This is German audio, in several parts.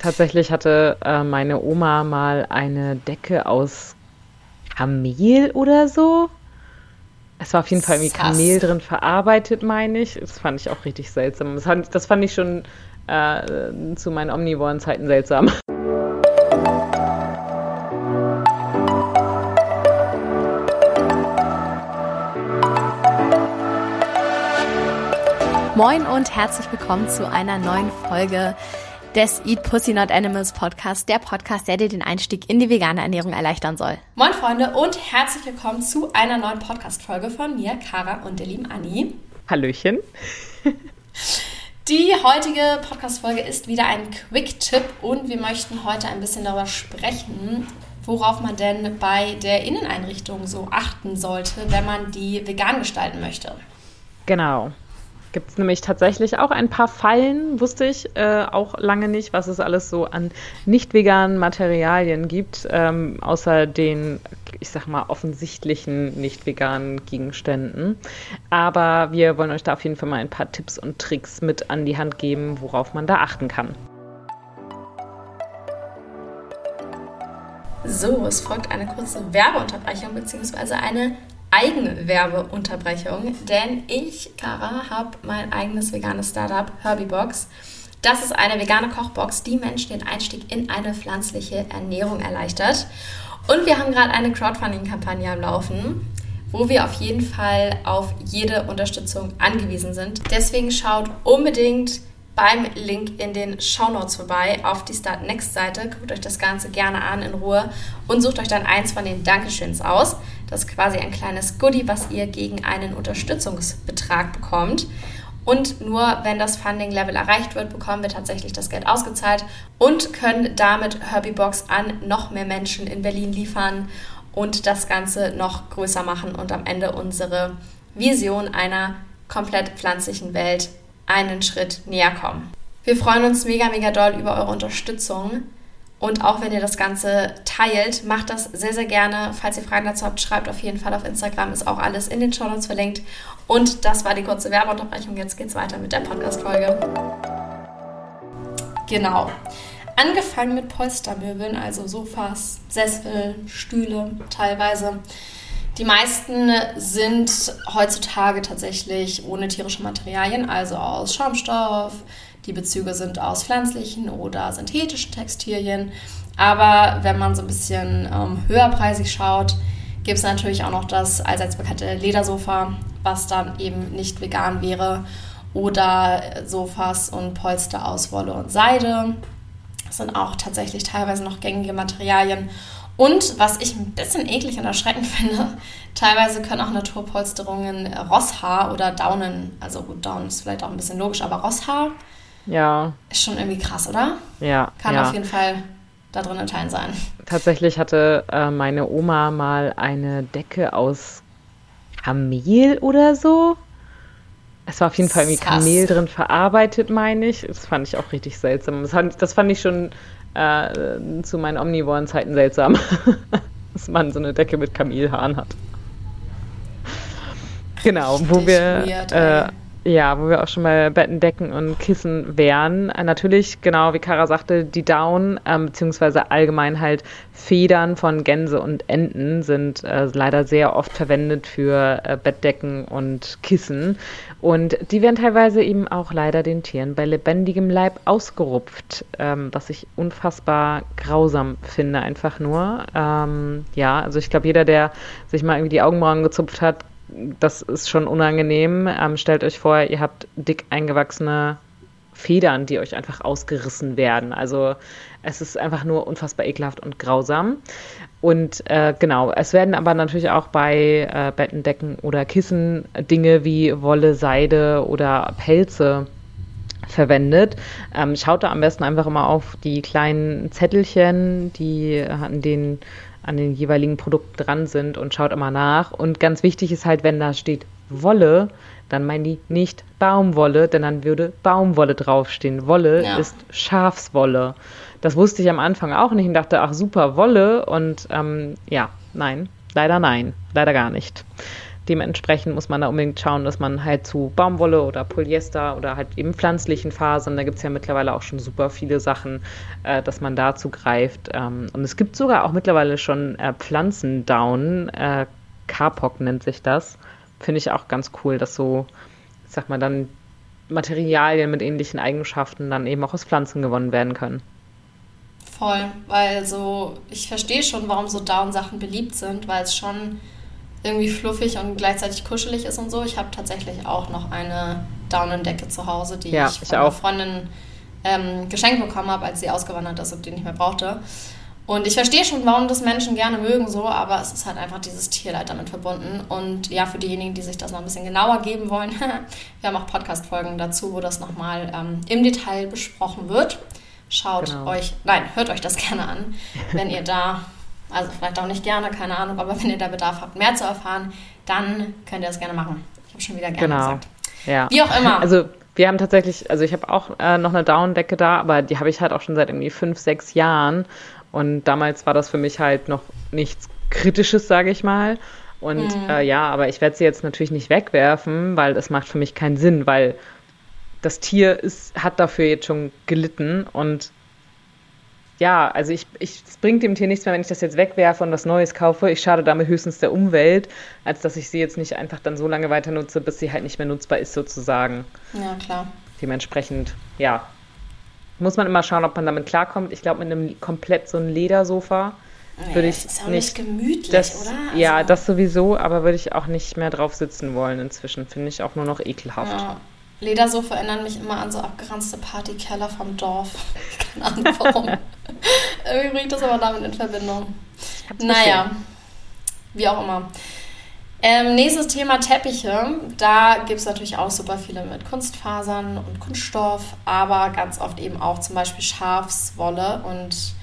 tatsächlich hatte äh, meine Oma mal eine Decke aus Kamel oder so. Es war auf jeden Fall irgendwie Sass. Kamel drin verarbeitet, meine ich. Das fand ich auch richtig seltsam. Das fand, das fand ich schon äh, zu meinen omnivoren Zeiten seltsam. Moin und herzlich willkommen zu einer neuen Folge des Eat Pussy Not Animals Podcast, der Podcast, der dir den Einstieg in die vegane Ernährung erleichtern soll. Moin Freunde und herzlich willkommen zu einer neuen Podcast-Folge von mir, Kara und der lieben Anni. Hallöchen. Die heutige Podcast-Folge ist wieder ein Quick-Tipp und wir möchten heute ein bisschen darüber sprechen, worauf man denn bei der Inneneinrichtung so achten sollte, wenn man die vegan gestalten möchte. Genau. Gibt es nämlich tatsächlich auch ein paar Fallen, wusste ich äh, auch lange nicht, was es alles so an nicht veganen Materialien gibt, ähm, außer den, ich sag mal, offensichtlichen nicht veganen Gegenständen. Aber wir wollen euch da auf jeden Fall mal ein paar Tipps und Tricks mit an die Hand geben, worauf man da achten kann. So, es folgt eine kurze Werbeunterbrechung bzw. eine Eigenwerbeunterbrechung, denn ich, Kara, habe mein eigenes veganes Startup Herbiebox. Das ist eine vegane Kochbox, die Menschen den Einstieg in eine pflanzliche Ernährung erleichtert. Und wir haben gerade eine Crowdfunding-Kampagne am Laufen, wo wir auf jeden Fall auf jede Unterstützung angewiesen sind. Deswegen schaut unbedingt beim Link in den Show Notes vorbei auf die Start Next Seite. Guckt euch das Ganze gerne an in Ruhe und sucht euch dann eins von den Dankeschöns aus. Das ist quasi ein kleines Goodie, was ihr gegen einen Unterstützungsbetrag bekommt. Und nur wenn das Funding-Level erreicht wird, bekommen wir tatsächlich das Geld ausgezahlt und können damit Herbie-Box an noch mehr Menschen in Berlin liefern und das Ganze noch größer machen und am Ende unsere Vision einer komplett pflanzlichen Welt einen Schritt näher kommen. Wir freuen uns mega, mega doll über eure Unterstützung. Und auch wenn ihr das Ganze teilt, macht das sehr, sehr gerne. Falls ihr Fragen dazu habt, schreibt auf jeden Fall auf Instagram. Ist auch alles in den Show Notes verlinkt. Und das war die kurze Werbeunterbrechung. Jetzt geht's weiter mit der Podcast-Folge. Genau. Angefangen mit Polstermöbeln, also Sofas, Sessel, Stühle teilweise. Die meisten sind heutzutage tatsächlich ohne tierische Materialien, also aus Schaumstoff. Die Bezüge sind aus pflanzlichen oder synthetischen Textilien. Aber wenn man so ein bisschen ähm, höherpreisig schaut, gibt es natürlich auch noch das allseits bekannte Ledersofa, was dann eben nicht vegan wäre. Oder Sofas und Polster aus Wolle und Seide. Das sind auch tatsächlich teilweise noch gängige Materialien. Und was ich ein bisschen eklig und erschreckend finde, teilweise können auch Naturpolsterungen Rosshaar oder Daunen, also gut, Daunen ist vielleicht auch ein bisschen logisch, aber Rosshaar Ja, ist schon irgendwie krass, oder? ja, Kann ja. auf jeden Fall da drin enthalten sein. Tatsächlich hatte äh, meine Oma mal eine Decke aus Kamel oder so. Es war auf jeden Fall irgendwie Sass. Kamel drin verarbeitet, meine ich. Das fand ich auch richtig seltsam. Das fand, das fand ich schon äh, zu meinen omnivoren Zeiten seltsam, dass man so eine Decke mit Kamelhaaren hat. Genau, wo Richtig wir weird, äh. Ja, wo wir auch schon mal Betten, Decken und Kissen wären. Äh, natürlich, genau wie Kara sagte, die Down, ähm, beziehungsweise allgemein halt Federn von Gänse und Enten sind äh, leider sehr oft verwendet für äh, Bettdecken und Kissen. Und die werden teilweise eben auch leider den Tieren bei lebendigem Leib ausgerupft, ähm, was ich unfassbar grausam finde, einfach nur. Ähm, ja, also ich glaube, jeder, der sich mal irgendwie die Augenbrauen gezupft hat, das ist schon unangenehm. Ähm, stellt euch vor, ihr habt dick eingewachsene Federn, die euch einfach ausgerissen werden. Also es ist einfach nur unfassbar ekelhaft und grausam. Und äh, genau, es werden aber natürlich auch bei äh, Betten, Decken oder Kissen Dinge wie Wolle, Seide oder Pelze verwendet. Ähm, schaut da am besten einfach immer auf die kleinen Zettelchen, die an den an den jeweiligen Produkten dran sind und schaut immer nach. Und ganz wichtig ist halt, wenn da steht Wolle, dann meinen die nicht Baumwolle, denn dann würde Baumwolle draufstehen. Wolle Ja. ist Schafswolle. Das wusste ich am Anfang auch nicht und dachte, ach super, Wolle. Und ähm, ja, nein, leider nein, leider gar nicht. Dementsprechend muss man da unbedingt schauen, dass man halt zu Baumwolle oder Polyester oder halt eben pflanzlichen Fasern, da gibt es ja mittlerweile auch schon super viele Sachen, äh, dass man dazu greift. Ähm, und es gibt sogar auch mittlerweile schon äh, Pflanzendown, äh, Kapok nennt sich das. Finde ich auch ganz cool, dass so, ich sag mal, dann Materialien mit ähnlichen Eigenschaften dann eben auch aus Pflanzen gewonnen werden können. Voll, weil so, ich verstehe schon, warum so Down-Sachen beliebt sind, weil es schon irgendwie fluffig und gleichzeitig kuschelig ist und so. Ich habe tatsächlich auch noch eine Daunendecke zu Hause, die ja, ich von einer Freundin ähm, geschenkt bekommen habe, als sie ausgewandert ist und die nicht mehr brauchte. Und ich verstehe schon, warum das Menschen gerne mögen, so, aber es ist halt einfach dieses Tierleid damit verbunden. Und ja, für diejenigen, die sich das noch ein bisschen genauer geben wollen, wir haben auch Podcast-Folgen dazu, wo das nochmal ähm, im Detail besprochen wird. Schaut genau. euch, nein, hört euch das gerne an, wenn ihr da, also vielleicht auch nicht gerne, keine Ahnung, aber wenn ihr da Bedarf habt, mehr zu erfahren, dann könnt ihr das gerne machen. Ich habe schon wieder gerne genau. gesagt. Ja. Wie auch immer. Also wir haben tatsächlich, also ich habe auch äh, noch eine Down-Decke da, aber die habe ich halt auch schon seit irgendwie fünf, sechs Jahren. Und damals war das für mich halt noch nichts Kritisches, sage ich mal. Und mhm. äh, ja, aber ich werde sie jetzt natürlich nicht wegwerfen, weil es macht für mich keinen Sinn, weil das Tier ist, hat dafür jetzt schon gelitten und ja, also ich, ich, es bringt dem Tier nichts mehr, wenn ich das jetzt wegwerfe und was Neues kaufe. Ich schade damit höchstens der Umwelt, als dass ich sie jetzt nicht einfach dann so lange weiter nutze, bis sie halt nicht mehr nutzbar ist, sozusagen. Ja, klar. Dementsprechend, ja, muss man immer schauen, ob man damit klarkommt. Ich glaube, mit einem komplett so ein Ledersofa nee, würde ich das ist auch nicht, nicht gemütlich, das, oder? Also, ja, das sowieso, aber würde ich auch nicht mehr drauf sitzen wollen inzwischen. Finde ich auch nur noch ekelhaft. Ja. Ledersofa erinnern mich immer an so abgeranzte Partykeller vom Dorf. Keine Ahnung warum. Irgendwie bringt das aber damit in Verbindung. Naja, wie auch immer. Ähm, nächstes Thema Teppiche. Da gibt es natürlich auch super viele mit Kunstfasern und Kunststoff, aber ganz oft eben auch zum Beispiel Schafswolle. Und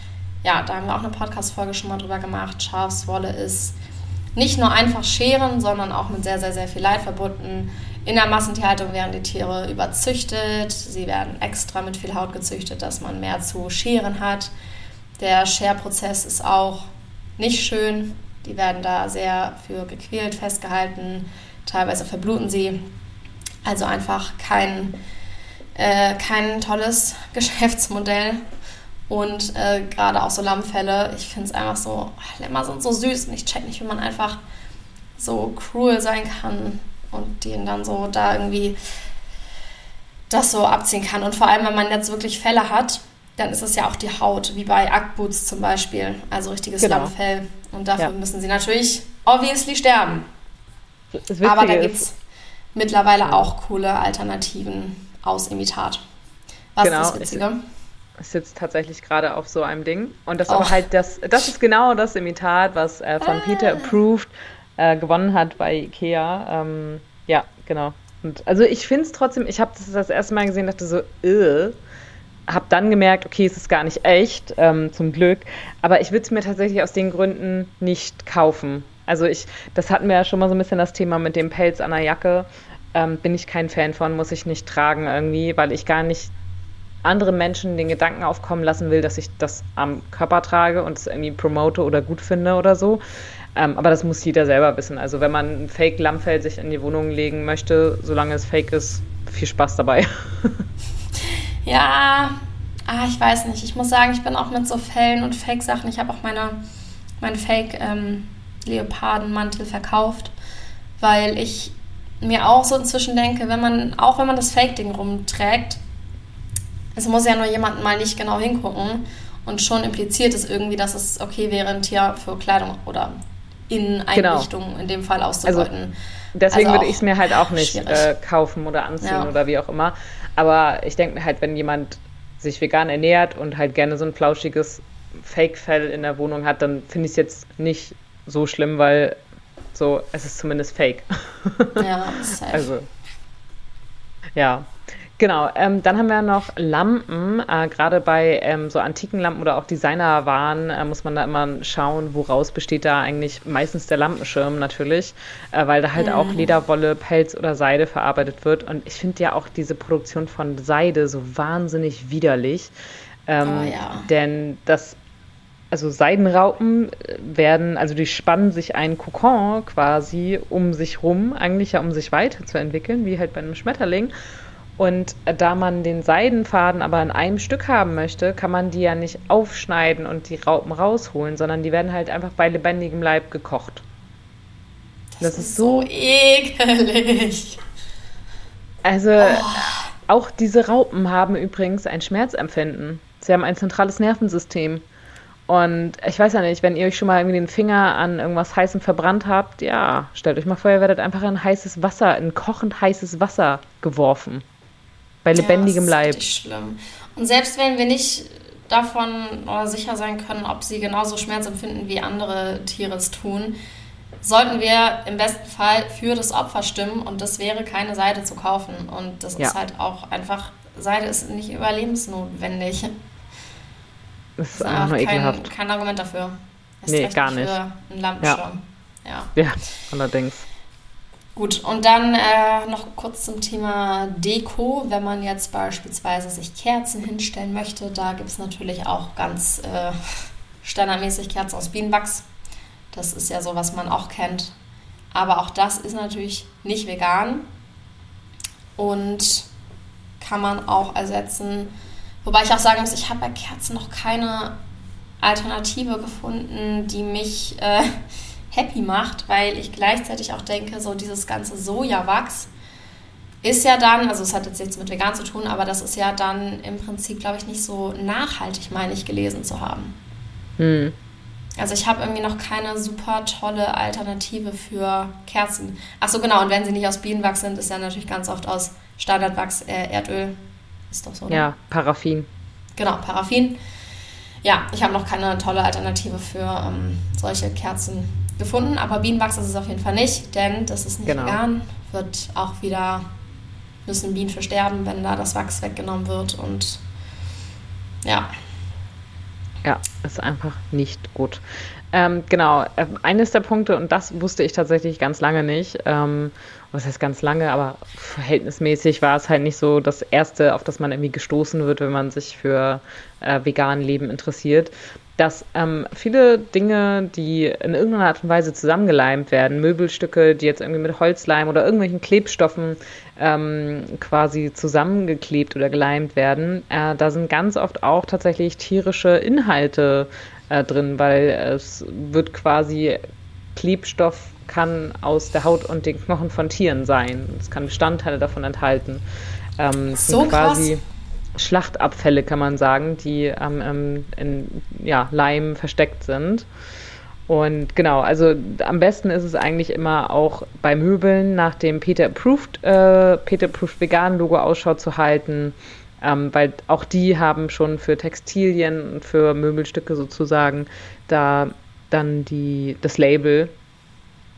ja, da haben wir auch eine Podcast-Folge schon mal drüber gemacht. Schafswolle ist nicht nur einfach Scheren, sondern auch mit sehr, sehr, sehr viel Leid verbunden. In der Massentierhaltung werden die Tiere überzüchtet. Sie werden extra mit viel Haut gezüchtet, dass man mehr zu scheren hat. Der Scherprozess ist auch nicht schön. Die werden da sehr für gequält, festgehalten. Teilweise verbluten sie. Also einfach kein, äh, kein tolles Geschäftsmodell. Und äh, gerade auch so Lammfälle, ich finde es einfach so, Lämmer sind so süß und ich check nicht, wie man einfach so cruel sein kann und denen dann so da irgendwie das so abziehen kann. Und vor allem, wenn man jetzt wirklich Fälle hat, dann ist es ja auch die Haut, wie bei Ackboots zum Beispiel, also richtiges genau. Lammfell. Und dafür ja. müssen sie natürlich obviously sterben. Aber da gibt es mittlerweile auch coole Alternativen aus Imitat. Was genau. ist das Witzige? Ich sitze tatsächlich gerade auf so einem Ding. Und das, oh. halt das, das ist genau das Imitat, was äh, von ah. Peter Approved äh, gewonnen hat bei Ikea. Ähm, ja, genau. Und also ich finde es trotzdem, ich habe das das erste Mal gesehen, dachte so, äh, habe dann gemerkt, okay, es ist gar nicht echt, ähm, zum Glück. Aber ich würde es mir tatsächlich aus den Gründen nicht kaufen. Also ich, das hatten wir ja schon mal so ein bisschen das Thema mit dem Pelz an der Jacke. Ähm, bin ich kein Fan von, muss ich nicht tragen irgendwie, weil ich gar nicht andere Menschen den Gedanken aufkommen lassen will, dass ich das am Körper trage und es irgendwie promote oder gut finde oder so. Ähm, aber das muss jeder selber wissen. Also wenn man ein Fake-Lammfell sich in die Wohnung legen möchte, solange es fake ist, viel Spaß dabei. ja, ah, ich weiß nicht. Ich muss sagen, ich bin auch mit so Fällen und Fake-Sachen. Ich habe auch meine, meinen Fake-Leopardenmantel ähm, verkauft, weil ich mir auch so inzwischen denke, wenn man, auch wenn man das Fake-Ding rumträgt, es muss ja nur jemand mal nicht genau hingucken und schon impliziert es irgendwie, dass es okay wäre, ein Tier für Kleidung oder Inneneinrichtungen genau. in dem Fall auszubeuten. Also, deswegen also würde ich es mir halt auch nicht äh, kaufen oder anziehen ja. oder wie auch immer. Aber ich denke mir halt, wenn jemand sich vegan ernährt und halt gerne so ein flauschiges Fake-Fell in der Wohnung hat, dann finde ich es jetzt nicht so schlimm, weil so, es ist zumindest fake. Ja, safe. Also, ja. Genau, ähm, dann haben wir noch Lampen. Äh, Gerade bei ähm, so antiken Lampen oder auch Designerwaren äh, muss man da immer schauen, woraus besteht da eigentlich meistens der Lampenschirm natürlich, äh, weil da halt mhm. auch Lederwolle, Pelz oder Seide verarbeitet wird. Und ich finde ja auch diese Produktion von Seide so wahnsinnig widerlich. Ähm, oh, ja. Denn das also Seidenraupen werden, also die spannen sich einen Kokon quasi um sich rum, eigentlich ja um sich weiterzuentwickeln, wie halt bei einem Schmetterling. Und da man den Seidenfaden aber in einem Stück haben möchte, kann man die ja nicht aufschneiden und die Raupen rausholen, sondern die werden halt einfach bei lebendigem Leib gekocht. Das, das ist, so ekelig. Also oh. auch diese Raupen haben übrigens ein Schmerzempfinden. Sie haben ein zentrales Nervensystem. Und ich weiß ja nicht, wenn ihr euch schon mal irgendwie den Finger an irgendwas Heißem verbrannt habt, ja, stellt euch mal vor, ihr werdet einfach in heißes Wasser, in kochend heißes Wasser geworfen. Bei lebendigem ja, das ist Leib. schlimm. Und selbst wenn wir nicht davon oder sicher sein können, ob sie genauso Schmerz empfinden, wie andere Tiere es tun, sollten wir im besten Fall für das Opfer stimmen und das wäre keine Seide zu kaufen. Und das ja. ist halt auch einfach, Seide ist nicht überlebensnotwendig. Das ist, das ist einfach nur ekelhaft. Kein Argument dafür. Erst nee, gar nicht. Für einen Lampenschirm. Ja. ja. ja, allerdings. Gut, und dann äh, noch kurz zum Thema Deko. Wenn man jetzt beispielsweise sich Kerzen hinstellen möchte, da gibt es natürlich auch ganz äh, standardmäßig Kerzen aus Bienenwachs. Das ist ja so, was man auch kennt. Aber auch das ist natürlich nicht vegan und kann man auch ersetzen. Wobei ich auch sagen muss, ich habe bei Kerzen noch keine Alternative gefunden, die mich äh, happy macht, weil ich gleichzeitig auch denke, so dieses ganze Sojawachs ist ja dann, also es hat jetzt nichts mit vegan zu tun, aber das ist ja dann im Prinzip, glaube ich, nicht so nachhaltig, meine ich, gelesen zu haben. Hm. Also ich habe irgendwie noch keine super tolle Alternative für Kerzen. Ach so, genau, und wenn sie nicht aus Bienenwachs sind, ist ja natürlich ganz oft aus Standardwachs äh, Erdöl. Ist doch so. Ne? Ja, Paraffin. Genau, Paraffin. Ja, ich habe noch keine tolle Alternative für ähm, solche Kerzen gefunden, aber Bienenwachs ist es auf jeden Fall nicht, denn das ist nicht genau. vegan, wird auch wieder, müssen Bienen versterben, wenn da das Wachs weggenommen wird und ja. Ja, ist einfach nicht gut. Ähm, genau, äh, eines der Punkte, und das wusste ich tatsächlich ganz lange nicht, ähm, was heißt ganz lange, aber verhältnismäßig war es halt nicht so das Erste, auf das man irgendwie gestoßen wird, wenn man sich für äh, vegan Leben interessiert, dass ähm, viele Dinge, die in irgendeiner Art und Weise zusammengeleimt werden, Möbelstücke, die jetzt irgendwie mit Holzleim oder irgendwelchen Klebstoffen ähm, quasi zusammengeklebt oder geleimt werden, äh, da sind ganz oft auch tatsächlich tierische Inhalte äh, drin, weil es wird quasi Klebstoff kann aus der Haut und den Knochen von Tieren sein. Es kann Bestandteile davon enthalten. Ähm, so quasi krass. Schlachtabfälle, kann man sagen, die ähm, ähm, in ja, Leim versteckt sind. Und genau, also am besten ist es eigentlich immer auch bei Möbeln nach dem Peter Approved, äh, Peter Approved Vegan Logo Ausschau zu halten, ähm, weil auch die haben schon für Textilien und für Möbelstücke sozusagen da dann die, das Label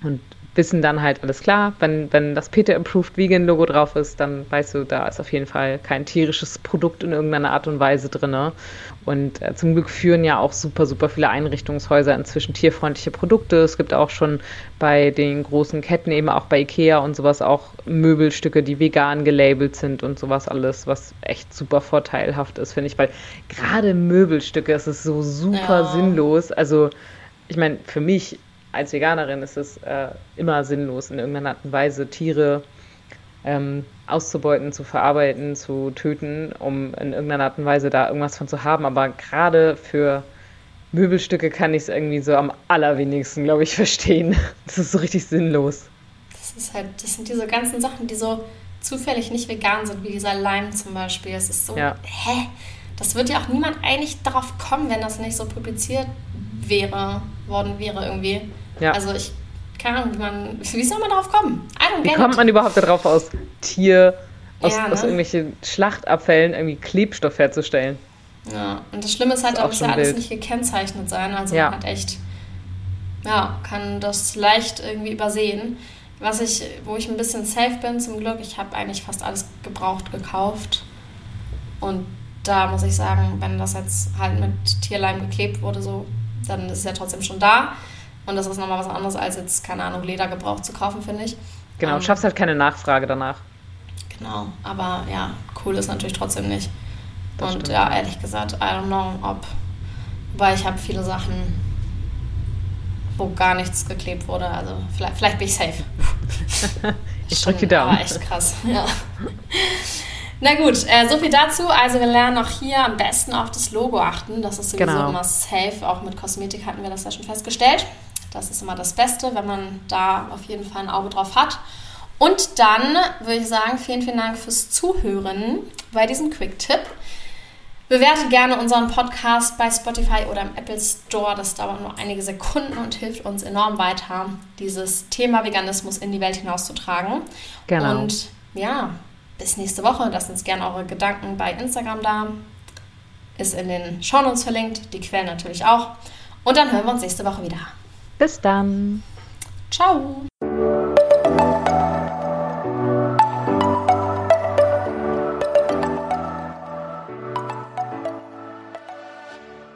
und wissen dann halt alles klar. Wenn, wenn das Peter Approved Vegan Logo drauf ist, dann weißt du, da ist auf jeden Fall kein tierisches Produkt in irgendeiner Art und Weise drin. Und äh, zum Glück führen ja auch super, super viele Einrichtungshäuser inzwischen tierfreundliche Produkte. Es gibt auch schon bei den großen Ketten, eben auch bei Ikea und sowas, auch Möbelstücke, die vegan gelabelt sind und sowas alles, was echt super vorteilhaft ist, finde ich. Weil gerade Möbelstücke, es ist so super ja. sinnlos. Also, ich meine, für mich als Veganerin ist es äh, immer sinnlos, in irgendeiner Art und Weise Tiere ähm, auszubeuten, zu verarbeiten, zu töten, um in irgendeiner Art und Weise da irgendwas von zu haben. Aber gerade für Möbelstücke kann ich es irgendwie so am allerwenigsten, glaube ich, verstehen. Das ist so richtig sinnlos. Das ist halt, das sind diese ganzen Sachen, die so zufällig nicht vegan sind, wie dieser Leim zum Beispiel. Es ist so, ja. hä? Das wird ja auch niemand eigentlich darauf kommen, wenn das nicht so publiziert wäre, worden wäre irgendwie. Ja. Also ich, keine Ahnung, wie man, wie soll man darauf kommen? wie kommt man überhaupt darauf, aus Tier, aus, ja, ne? aus irgendwelchen Schlachtabfällen irgendwie Klebstoff herzustellen? Ja, und das Schlimme ist halt, da muss ja alles nicht gekennzeichnet sein. Also ja. man hat echt, ja, kann das leicht irgendwie übersehen. Was ich, wo ich ein bisschen safe bin zum Glück, ich habe eigentlich fast alles gebraucht gekauft. Und da muss ich sagen, wenn das jetzt halt mit Tierleim geklebt wurde, so, dann ist es ja trotzdem schon da. Und das ist nochmal was anderes, als jetzt, keine Ahnung, Leder gebraucht zu kaufen, finde ich. Genau, ähm, schaffst halt keine Nachfrage danach. Genau, aber ja, cool ist natürlich trotzdem nicht. Das und stimmt. ja, ehrlich gesagt, I don't know, ob weil ich habe viele Sachen, wo gar nichts geklebt wurde. Also vielleicht, vielleicht bin ich safe. ich drücke die Daumen. Ah, echt krass, ja. Na gut, äh, so viel dazu. Also wir lernen auch hier am besten auf das Logo achten. Das ist sowieso genau. immer safe. Auch mit Kosmetik hatten wir das ja schon festgestellt. Das ist immer das Beste, wenn man da auf jeden Fall ein Auge drauf hat. Und dann würde ich sagen, vielen, vielen Dank fürs Zuhören bei diesem Quick-Tipp. Bewertet gerne unseren Podcast bei Spotify oder im Apple Store. Das dauert nur einige Sekunden und hilft uns enorm weiter, dieses Thema Veganismus in die Welt hinauszutragen. Genau. Und ja, bis nächste Woche. Lasst uns gerne eure Gedanken bei Instagram da. Ist in den Shownotes verlinkt, die Quellen natürlich auch. Und dann hören wir uns nächste Woche wieder. Bis dann. Ciao.